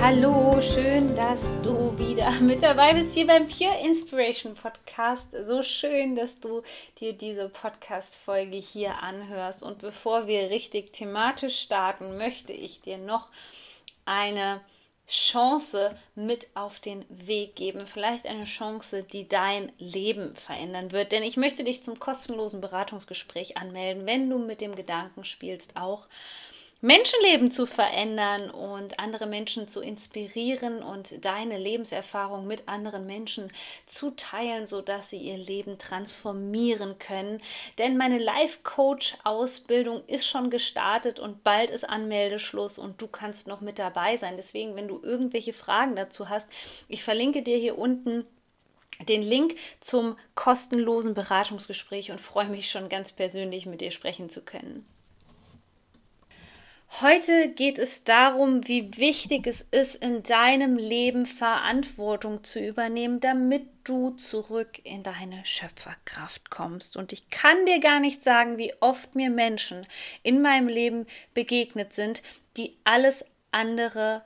Hallo, schön, dass du wieder mit dabei bist hier beim Pure Inspiration Podcast. So schön, dass du dir diese Podcast-Folge hier anhörst. Und bevor wir richtig thematisch starten, möchte ich dir noch eine Chance mit auf den Weg geben. Vielleicht eine Chance, die dein Leben verändern wird. Denn ich möchte dich zum kostenlosen Beratungsgespräch anmelden, wenn du mit dem Gedanken spielst, auch Menschenleben zu verändern und andere Menschen zu inspirieren und deine Lebenserfahrung mit anderen Menschen zu teilen, sodass sie ihr Leben transformieren können. Denn meine Life Coach Ausbildung ist schon gestartet und bald ist Anmeldeschluss und du kannst noch mit dabei sein. Deswegen, wenn du irgendwelche Fragen dazu hast, ich verlinke dir hier unten den Link zum kostenlosen Beratungsgespräch und freue mich schon ganz persönlich mit dir sprechen zu können. Heute geht es darum, wie wichtig es ist, in deinem Leben Verantwortung zu übernehmen, damit du zurück in deine Schöpferkraft kommst. Und ich kann dir gar nicht sagen, wie oft mir Menschen in meinem Leben begegnet sind, die alles andere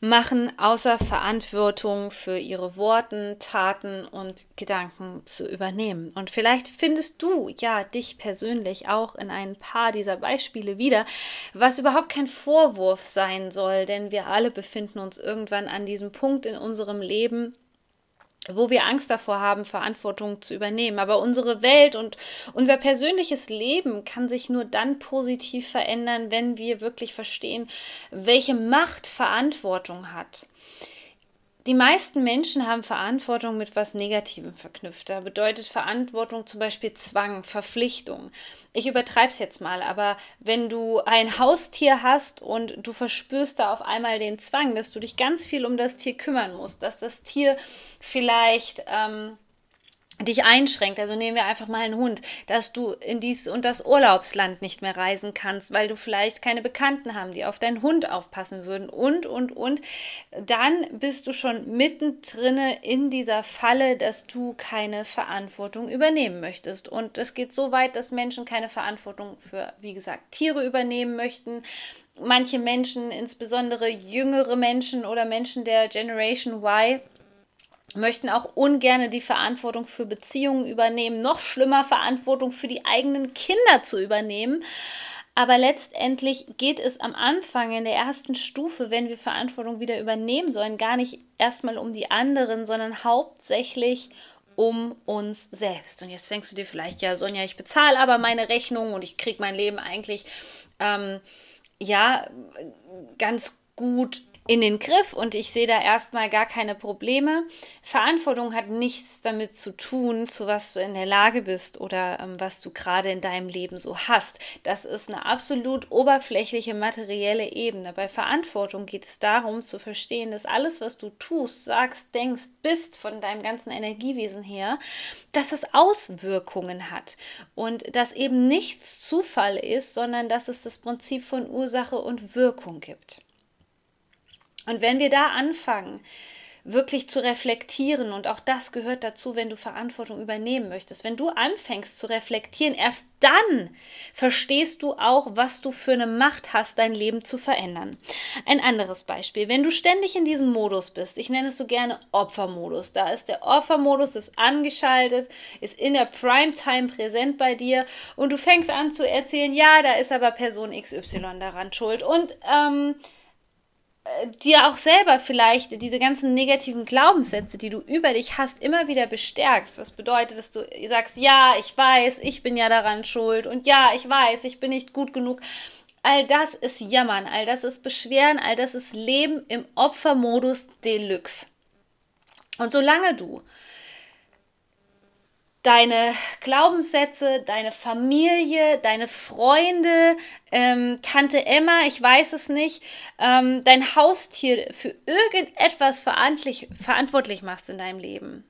machen, außer Verantwortung für ihre Worten, Taten und Gedanken zu übernehmen. Und vielleicht findest du ja dich persönlich auch in ein paar dieser Beispiele wieder, was überhaupt kein Vorwurf sein soll, denn wir alle befinden uns irgendwann an diesem Punkt in unserem Leben, wo wir Angst davor haben, Verantwortung zu übernehmen. Aber unsere Welt und unser persönliches Leben kann sich nur dann positiv verändern, wenn wir wirklich verstehen, welche Macht Verantwortung hat. Die meisten Menschen haben Verantwortung mit was Negativem verknüpft. Da bedeutet Verantwortung zum Beispiel Zwang, Verpflichtung. Ich übertreibe es jetzt mal, aber wenn du ein Haustier hast und du verspürst da auf einmal den Zwang, dass du dich ganz viel um das Tier kümmern musst, dass das Tier vielleicht ähm, dich einschränkt, also nehmen wir einfach mal einen Hund, dass du in dies und das Urlaubsland nicht mehr reisen kannst, weil du vielleicht keine Bekannten haben, die auf deinen Hund aufpassen würden. Und, und, und, dann bist du schon mittendrin in dieser Falle, dass du keine Verantwortung übernehmen möchtest. Und es geht so weit, dass Menschen keine Verantwortung für, wie gesagt, Tiere übernehmen möchten, manche Menschen, insbesondere jüngere Menschen oder Menschen der Generation Y, möchten auch ungern die Verantwortung für Beziehungen übernehmen, noch schlimmer Verantwortung für die eigenen Kinder zu übernehmen. Aber letztendlich geht es am Anfang in der ersten Stufe, wenn wir Verantwortung wieder übernehmen sollen, gar nicht erstmal um die anderen, sondern hauptsächlich um uns selbst. Und jetzt denkst du dir vielleicht, ja, Sonja, ich bezahle aber meine Rechnung und ich kriege mein Leben eigentlich ähm, ja ganz gut in den Griff und ich sehe da erstmal gar keine Probleme. Verantwortung hat nichts damit zu tun, zu was du in der Lage bist oder ähm, was du gerade in deinem Leben so hast. Das ist eine absolut oberflächliche materielle Ebene. Bei Verantwortung geht es darum zu verstehen, dass alles, was du tust, sagst, denkst, bist von deinem ganzen Energiewesen her, dass es Auswirkungen hat und dass eben nichts Zufall ist, sondern dass es das Prinzip von Ursache und Wirkung gibt. Und wenn wir da anfangen, wirklich zu reflektieren, und auch das gehört dazu, wenn du Verantwortung übernehmen möchtest, wenn du anfängst zu reflektieren, erst dann verstehst du auch, was du für eine Macht hast, dein Leben zu verändern. Ein anderes Beispiel, wenn du ständig in diesem Modus bist, ich nenne es so gerne Opfermodus, da ist der Opfermodus, ist angeschaltet, ist in der Primetime präsent bei dir und du fängst an zu erzählen, ja, da ist aber Person XY daran schuld. Und ähm, dir auch selber vielleicht diese ganzen negativen Glaubenssätze, die du über dich hast, immer wieder bestärkst. Was bedeutet, dass du sagst, ja, ich weiß, ich bin ja daran schuld und ja, ich weiß, ich bin nicht gut genug. All das ist Jammern, all das ist Beschweren, all das ist Leben im Opfermodus Deluxe. Und solange du deine Glaubenssätze, deine Familie, deine Freunde, ähm, Tante Emma, ich weiß es nicht, ähm, dein Haustier für irgendetwas verantwortlich, verantwortlich machst in deinem Leben,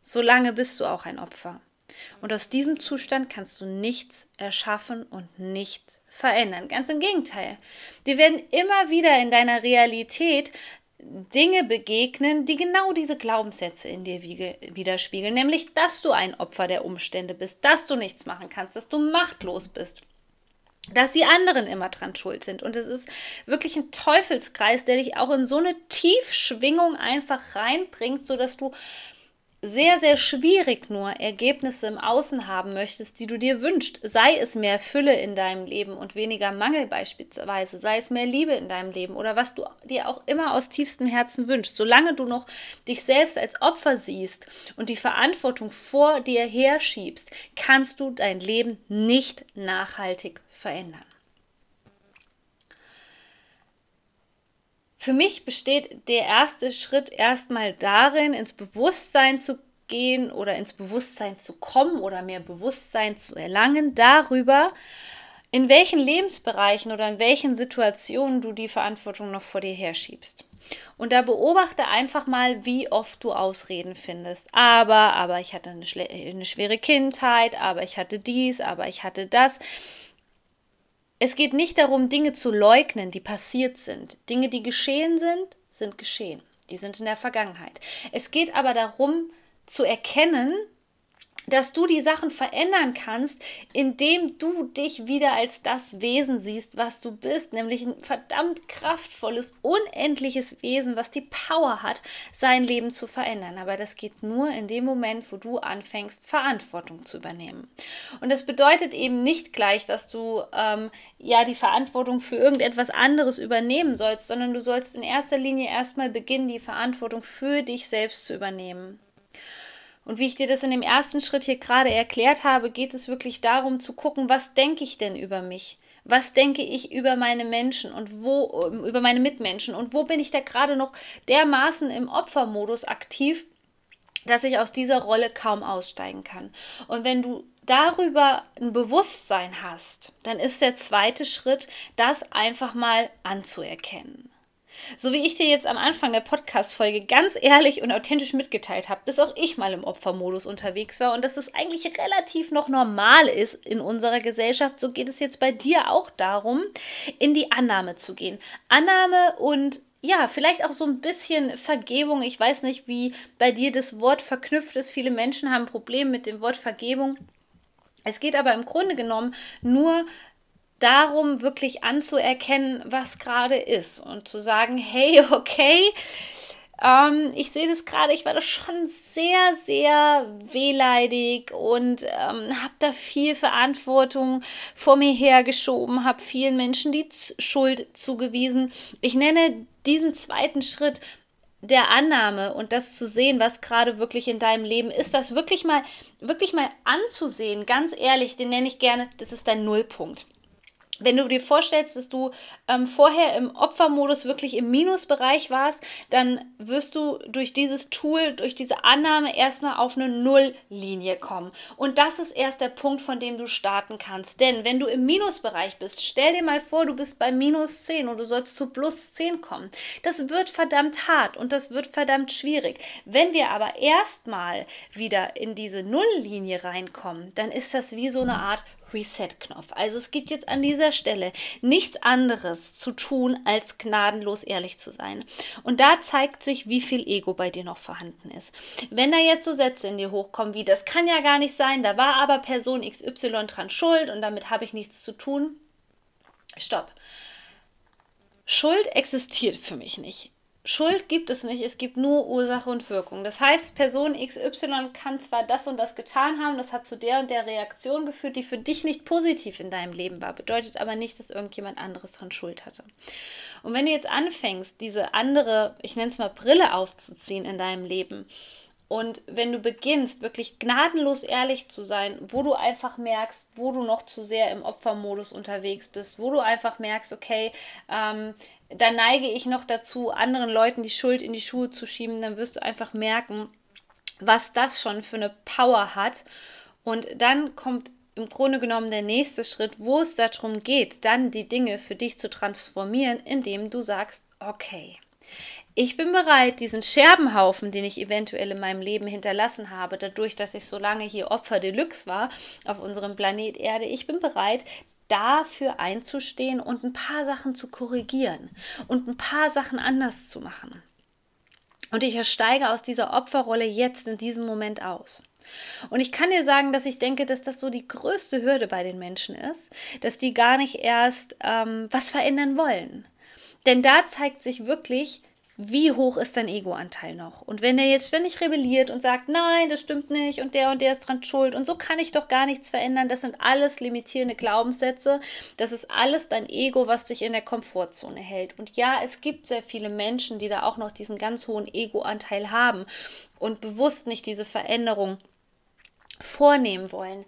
solange bist du auch ein Opfer. Und aus diesem Zustand kannst du nichts erschaffen und nichts verändern. Ganz im Gegenteil. Dir werden immer wieder in deiner Realität Dinge begegnen, die genau diese Glaubenssätze in dir widerspiegeln, nämlich dass du ein Opfer der Umstände bist, dass du nichts machen kannst, dass du machtlos bist dass die anderen immer dran schuld sind. Und es ist wirklich ein Teufelskreis, der dich auch in so eine Tiefschwingung einfach reinbringt, sodass du sehr, sehr schwierig nur Ergebnisse im Außen haben möchtest, die du dir wünschst, sei es mehr Fülle in deinem Leben und weniger Mangel beispielsweise, sei es mehr Liebe in deinem Leben oder was du dir auch immer aus tiefstem Herzen wünschst, solange du noch dich selbst als Opfer siehst und die Verantwortung vor dir herschiebst, kannst du dein Leben nicht nachhaltig verändern. Für mich besteht der erste Schritt erstmal darin, ins Bewusstsein zu gehen oder ins Bewusstsein zu kommen oder mehr Bewusstsein zu erlangen darüber, in welchen Lebensbereichen oder in welchen Situationen du die Verantwortung noch vor dir herschiebst. Und da beobachte einfach mal, wie oft du Ausreden findest. Aber, aber ich hatte eine, eine schwere Kindheit, aber ich hatte dies, aber ich hatte das. Es geht nicht darum, Dinge zu leugnen, die passiert sind. Dinge, die geschehen sind, sind geschehen. Die sind in der Vergangenheit. Es geht aber darum, zu erkennen, dass du die Sachen verändern kannst, indem du dich wieder als das Wesen siehst, was du bist, nämlich ein verdammt kraftvolles, unendliches Wesen, was die Power hat, sein Leben zu verändern. Aber das geht nur in dem Moment, wo du anfängst, Verantwortung zu übernehmen. Und das bedeutet eben nicht gleich, dass du ähm, ja die Verantwortung für irgendetwas anderes übernehmen sollst, sondern du sollst in erster Linie erstmal beginnen, die Verantwortung für dich selbst zu übernehmen. Und wie ich dir das in dem ersten Schritt hier gerade erklärt habe, geht es wirklich darum zu gucken, was denke ich denn über mich? Was denke ich über meine Menschen und wo, ähm, über meine Mitmenschen und wo bin ich da gerade noch dermaßen im Opfermodus aktiv, dass ich aus dieser Rolle kaum aussteigen kann. Und wenn du darüber ein Bewusstsein hast, dann ist der zweite Schritt, das einfach mal anzuerkennen. So wie ich dir jetzt am Anfang der Podcast-Folge ganz ehrlich und authentisch mitgeteilt habe, dass auch ich mal im Opfermodus unterwegs war und dass das eigentlich relativ noch normal ist in unserer Gesellschaft, so geht es jetzt bei dir auch darum, in die Annahme zu gehen. Annahme und ja, vielleicht auch so ein bisschen Vergebung. Ich weiß nicht, wie bei dir das Wort verknüpft ist. Viele Menschen haben Probleme mit dem Wort Vergebung. Es geht aber im Grunde genommen nur darum, wirklich anzuerkennen, was gerade ist und zu sagen, hey, okay, ähm, ich sehe das gerade, ich war da schon sehr, sehr wehleidig und ähm, habe da viel Verantwortung vor mir hergeschoben, habe vielen Menschen die Z Schuld zugewiesen. Ich nenne diesen zweiten Schritt der Annahme und das zu sehen, was gerade wirklich in deinem Leben ist, das wirklich mal, wirklich mal anzusehen, ganz ehrlich, den nenne ich gerne, das ist dein Nullpunkt wenn du dir vorstellst, dass du ähm, vorher im Opfermodus wirklich im Minusbereich warst, dann wirst du durch dieses Tool, durch diese Annahme erstmal auf eine Nulllinie kommen. Und das ist erst der Punkt, von dem du starten kannst. Denn wenn du im Minusbereich bist, stell dir mal vor, du bist bei minus 10 und du sollst zu plus 10 kommen. Das wird verdammt hart und das wird verdammt schwierig. Wenn wir aber erstmal wieder in diese Nulllinie reinkommen, dann ist das wie so eine Art Reset-Knopf. Also es gibt jetzt an dieser Stelle nichts anderes zu tun, als gnadenlos ehrlich zu sein. Und da zeigt sich, wie viel Ego bei dir noch vorhanden ist. Wenn da jetzt so Sätze in dir hochkommen wie, das kann ja gar nicht sein, da war aber Person XY dran schuld und damit habe ich nichts zu tun. Stopp. Schuld existiert für mich nicht. Schuld gibt es nicht, es gibt nur Ursache und Wirkung. Das heißt, Person XY kann zwar das und das getan haben, das hat zu der und der Reaktion geführt, die für dich nicht positiv in deinem Leben war, bedeutet aber nicht, dass irgendjemand anderes dran Schuld hatte. Und wenn du jetzt anfängst, diese andere, ich nenne es mal Brille aufzuziehen in deinem Leben, und wenn du beginnst, wirklich gnadenlos ehrlich zu sein, wo du einfach merkst, wo du noch zu sehr im Opfermodus unterwegs bist, wo du einfach merkst, okay, ähm, da neige ich noch dazu, anderen Leuten die Schuld in die Schuhe zu schieben, dann wirst du einfach merken, was das schon für eine Power hat. Und dann kommt im Grunde genommen der nächste Schritt, wo es darum geht, dann die Dinge für dich zu transformieren, indem du sagst, okay, Ich bin bereit, diesen Scherbenhaufen, den ich eventuell in meinem Leben hinterlassen habe, dadurch, dass ich so lange hier Opfer Deluxe war auf unserem Planet Erde, ich bin bereit, dafür einzustehen und ein paar Sachen zu korrigieren und ein paar Sachen anders zu machen. Und ich steige aus dieser Opferrolle jetzt in diesem Moment aus. Und ich kann dir sagen, dass ich denke, dass das so die größte Hürde bei den Menschen ist, dass die gar nicht erst ähm, was verändern wollen. Denn da zeigt sich wirklich, wie hoch ist dein Ego-Anteil noch? Und wenn der jetzt ständig rebelliert und sagt, nein, das stimmt nicht und der und der ist dran schuld und so kann ich doch gar nichts verändern, das sind alles limitierende Glaubenssätze, das ist alles dein Ego, was dich in der Komfortzone hält. Und ja, es gibt sehr viele Menschen, die da auch noch diesen ganz hohen Ego-Anteil haben und bewusst nicht diese Veränderung vornehmen wollen.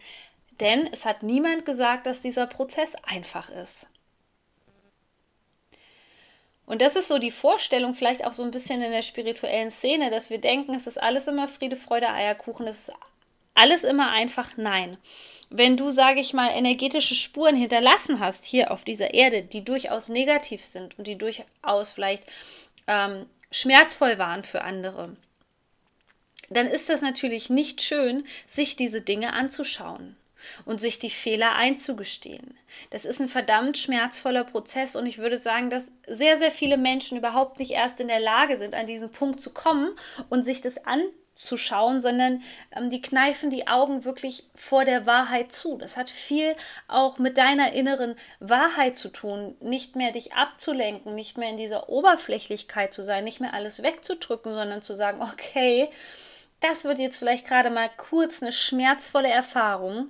Denn es hat niemand gesagt, dass dieser Prozess einfach ist. Und das ist so die Vorstellung, vielleicht auch so ein bisschen in der spirituellen Szene, dass wir denken, es ist alles immer Friede, Freude, Eierkuchen, es ist alles immer einfach Nein. Wenn du, sage ich mal, energetische Spuren hinterlassen hast hier auf dieser Erde, die durchaus negativ sind und die durchaus vielleicht ähm, schmerzvoll waren für andere, dann ist das natürlich nicht schön, sich diese Dinge anzuschauen und sich die Fehler einzugestehen. Das ist ein verdammt schmerzvoller Prozess und ich würde sagen, dass sehr, sehr viele Menschen überhaupt nicht erst in der Lage sind, an diesen Punkt zu kommen und sich das anzuschauen, sondern ähm, die kneifen die Augen wirklich vor der Wahrheit zu. Das hat viel auch mit deiner inneren Wahrheit zu tun, nicht mehr dich abzulenken, nicht mehr in dieser Oberflächlichkeit zu sein, nicht mehr alles wegzudrücken, sondern zu sagen, okay, das wird jetzt vielleicht gerade mal kurz eine schmerzvolle Erfahrung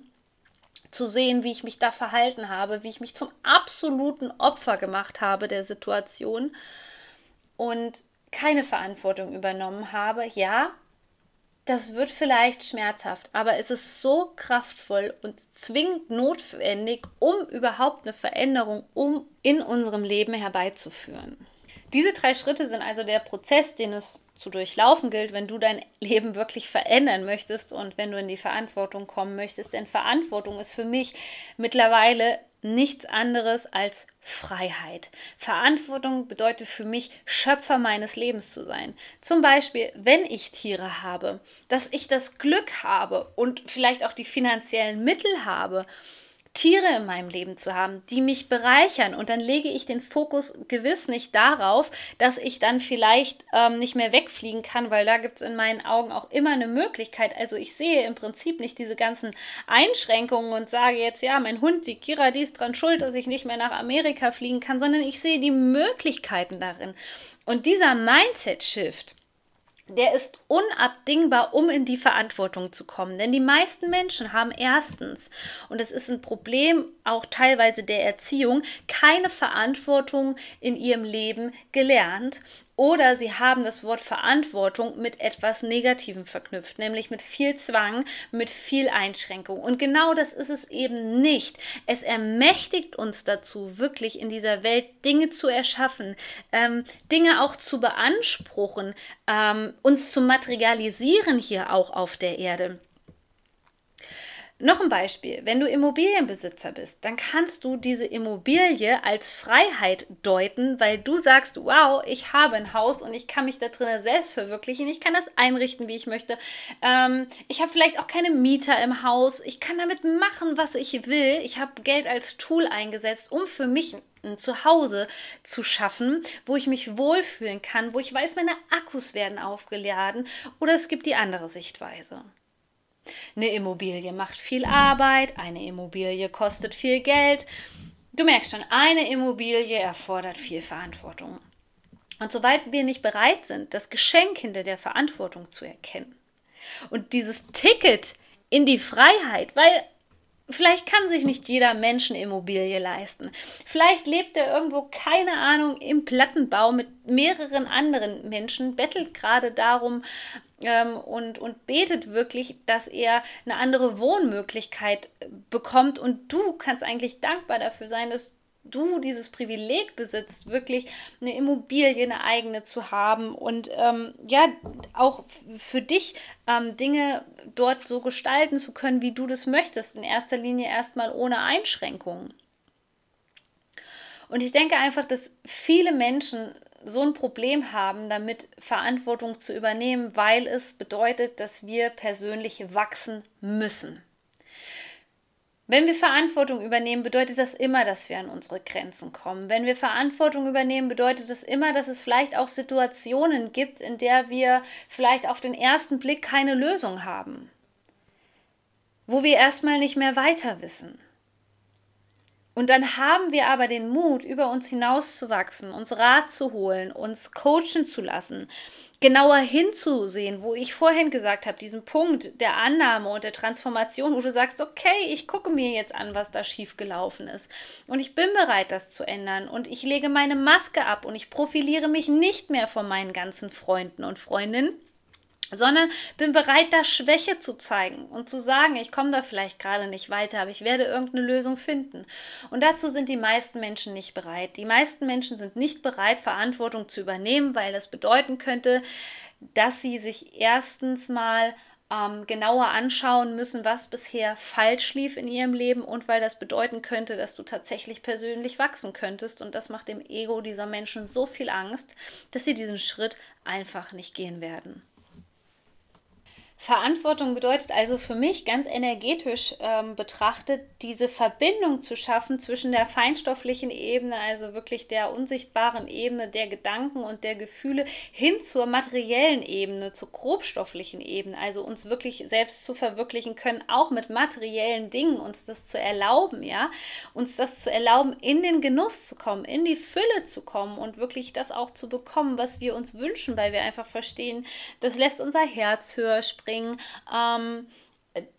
zu sehen, wie ich mich da verhalten habe, wie ich mich zum absoluten Opfer gemacht habe der Situation und keine Verantwortung übernommen habe. Ja, das wird vielleicht schmerzhaft, aber es ist so kraftvoll und zwingend notwendig, um überhaupt eine Veränderung um in unserem Leben herbeizuführen. Diese drei Schritte sind also der Prozess, den es zu durchlaufen gilt, wenn du dein Leben wirklich verändern möchtest und wenn du in die Verantwortung kommen möchtest. Denn Verantwortung ist für mich mittlerweile nichts anderes als Freiheit. Verantwortung bedeutet für mich, Schöpfer meines Lebens zu sein. Zum Beispiel, wenn ich Tiere habe, dass ich das Glück habe und vielleicht auch die finanziellen Mittel habe, Tiere in meinem Leben zu haben, die mich bereichern. Und dann lege ich den Fokus gewiss nicht darauf, dass ich dann vielleicht ähm, nicht mehr wegfliegen kann, weil da gibt es in meinen Augen auch immer eine Möglichkeit. Also ich sehe im Prinzip nicht diese ganzen Einschränkungen und sage jetzt, ja, mein Hund, die Kira, die ist dran schuld, dass ich nicht mehr nach Amerika fliegen kann, sondern ich sehe die Möglichkeiten darin. Und dieser Mindset-Shift, der ist unabdingbar, um in die Verantwortung zu kommen. Denn die meisten Menschen haben erstens, und das ist ein Problem auch teilweise der Erziehung, keine Verantwortung in ihrem Leben gelernt oder sie haben das Wort Verantwortung mit etwas Negativem verknüpft, nämlich mit viel Zwang, mit viel Einschränkung. Und genau das ist es eben nicht. Es ermächtigt uns dazu, wirklich in dieser Welt Dinge zu erschaffen, ähm, Dinge auch zu beanspruchen, ähm, uns zu materialisieren hier auch auf der Erde. Noch ein Beispiel, wenn du Immobilienbesitzer bist, dann kannst du diese Immobilie als Freiheit deuten, weil du sagst, wow, ich habe ein Haus und ich kann mich da drinnen selbst verwirklichen, ich kann das einrichten, wie ich möchte. Ähm, ich habe vielleicht auch keine Mieter im Haus, ich kann damit machen, was ich will. Ich habe Geld als Tool eingesetzt, um für mich ein Zuhause zu schaffen, wo ich mich wohlfühlen kann, wo ich weiß, meine Akkus werden aufgeladen oder es gibt die andere Sichtweise. Eine Immobilie macht viel Arbeit, eine Immobilie kostet viel Geld. Du merkst schon, eine Immobilie erfordert viel Verantwortung. Und soweit wir nicht bereit sind, das Geschenk hinter der Verantwortung zu erkennen und dieses Ticket in die Freiheit, weil Vielleicht kann sich nicht jeder Mensch eine Immobilie leisten. Vielleicht lebt er irgendwo, keine Ahnung, im Plattenbau mit mehreren anderen Menschen, bettelt gerade darum ähm, und, und betet wirklich, dass er eine andere Wohnmöglichkeit bekommt. Und du kannst eigentlich dankbar dafür sein, dass du dieses Privileg besitzt, wirklich eine Immobilie, eine eigene zu haben und ähm, ja, auch für dich ähm, Dinge dort so gestalten zu können, wie du das möchtest. In erster Linie erstmal ohne Einschränkungen. Und ich denke einfach, dass viele Menschen so ein Problem haben, damit Verantwortung zu übernehmen, weil es bedeutet, dass wir persönlich wachsen müssen. Wenn wir Verantwortung übernehmen, bedeutet das immer, dass wir an unsere Grenzen kommen. Wenn wir Verantwortung übernehmen, bedeutet das immer, dass es vielleicht auch Situationen gibt, in der wir vielleicht auf den ersten Blick keine Lösung haben, wo wir erstmal nicht mehr weiter wissen. Und dann haben wir aber den Mut, über uns hinauszuwachsen, uns Rat zu holen, uns coachen zu lassen, genauer hinzusehen, wo ich vorhin gesagt habe, diesen Punkt der Annahme und der Transformation, wo du sagst, okay, ich gucke mir jetzt an, was da schiefgelaufen ist. Und ich bin bereit, das zu ändern. Und ich lege meine Maske ab und ich profiliere mich nicht mehr von meinen ganzen Freunden und Freundinnen, sondern bin bereit, da Schwäche zu zeigen und zu sagen, ich komme da vielleicht gerade nicht weiter, aber ich werde irgendeine Lösung finden. Und dazu sind die meisten Menschen nicht bereit. Die meisten Menschen sind nicht bereit, Verantwortung zu übernehmen, weil das bedeuten könnte, dass sie sich erstens mal ähm, genauer anschauen müssen, was bisher falsch lief in ihrem Leben und weil das bedeuten könnte, dass du tatsächlich persönlich wachsen könntest. Und das macht dem Ego dieser Menschen so viel Angst, dass sie diesen Schritt einfach nicht gehen werden. Verantwortung bedeutet also für mich ganz energetisch ähm, betrachtet, diese Verbindung zu schaffen zwischen der feinstofflichen Ebene, also wirklich der unsichtbaren Ebene der Gedanken und der Gefühle, hin zur materiellen Ebene, zur grobstofflichen Ebene, also uns wirklich selbst zu verwirklichen können, auch mit materiellen Dingen, uns das zu erlauben, ja, uns das zu erlauben, in den Genuss zu kommen, in die Fülle zu kommen und wirklich das auch zu bekommen, was wir uns wünschen, weil wir einfach verstehen, das lässt unser Herz höher springen bringen. Ähm,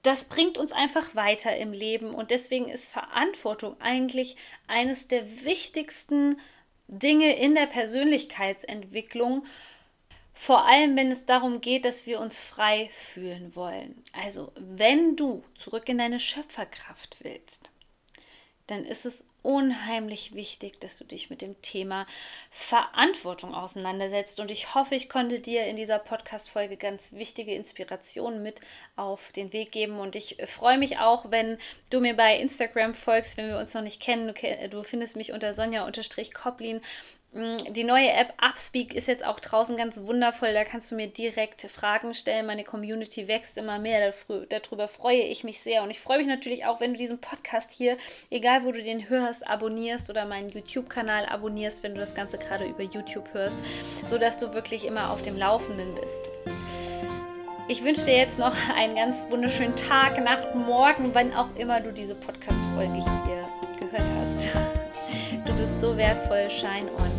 das bringt uns einfach weiter im Leben und deswegen ist Verantwortung eigentlich eines der wichtigsten Dinge in der Persönlichkeitsentwicklung. Vor allem, wenn es darum geht, dass wir uns frei fühlen wollen. Also, wenn du zurück in deine Schöpferkraft willst, dann ist es unheimlich wichtig, dass du dich mit dem Thema Verantwortung auseinandersetzt. Und ich hoffe, ich konnte dir in dieser Podcast-Folge ganz wichtige Inspirationen mit auf den Weg geben. Und ich freue mich auch, wenn du mir bei Instagram folgst, wenn wir uns noch nicht kennen. Du, findest mich unter Sonja-Koplin die neue App Upspeak ist jetzt auch draußen ganz wundervoll. Da kannst du mir direkt Fragen stellen. Meine Community wächst immer mehr. Darüber freue ich mich sehr. Und ich freue mich natürlich auch, wenn du diesen Podcast hier, egal wo du den hörst, abonnierst oder meinen YouTube-Kanal abonnierst, wenn du das Ganze gerade über YouTube hörst, sodass du wirklich immer auf dem Laufenden bist. Ich wünsche dir jetzt noch einen ganz wunderschönen Tag, Nacht, Morgen, wann auch immer du diese Podcast-Folge hier gehört hast. Du bist so wertvoll, Shine On.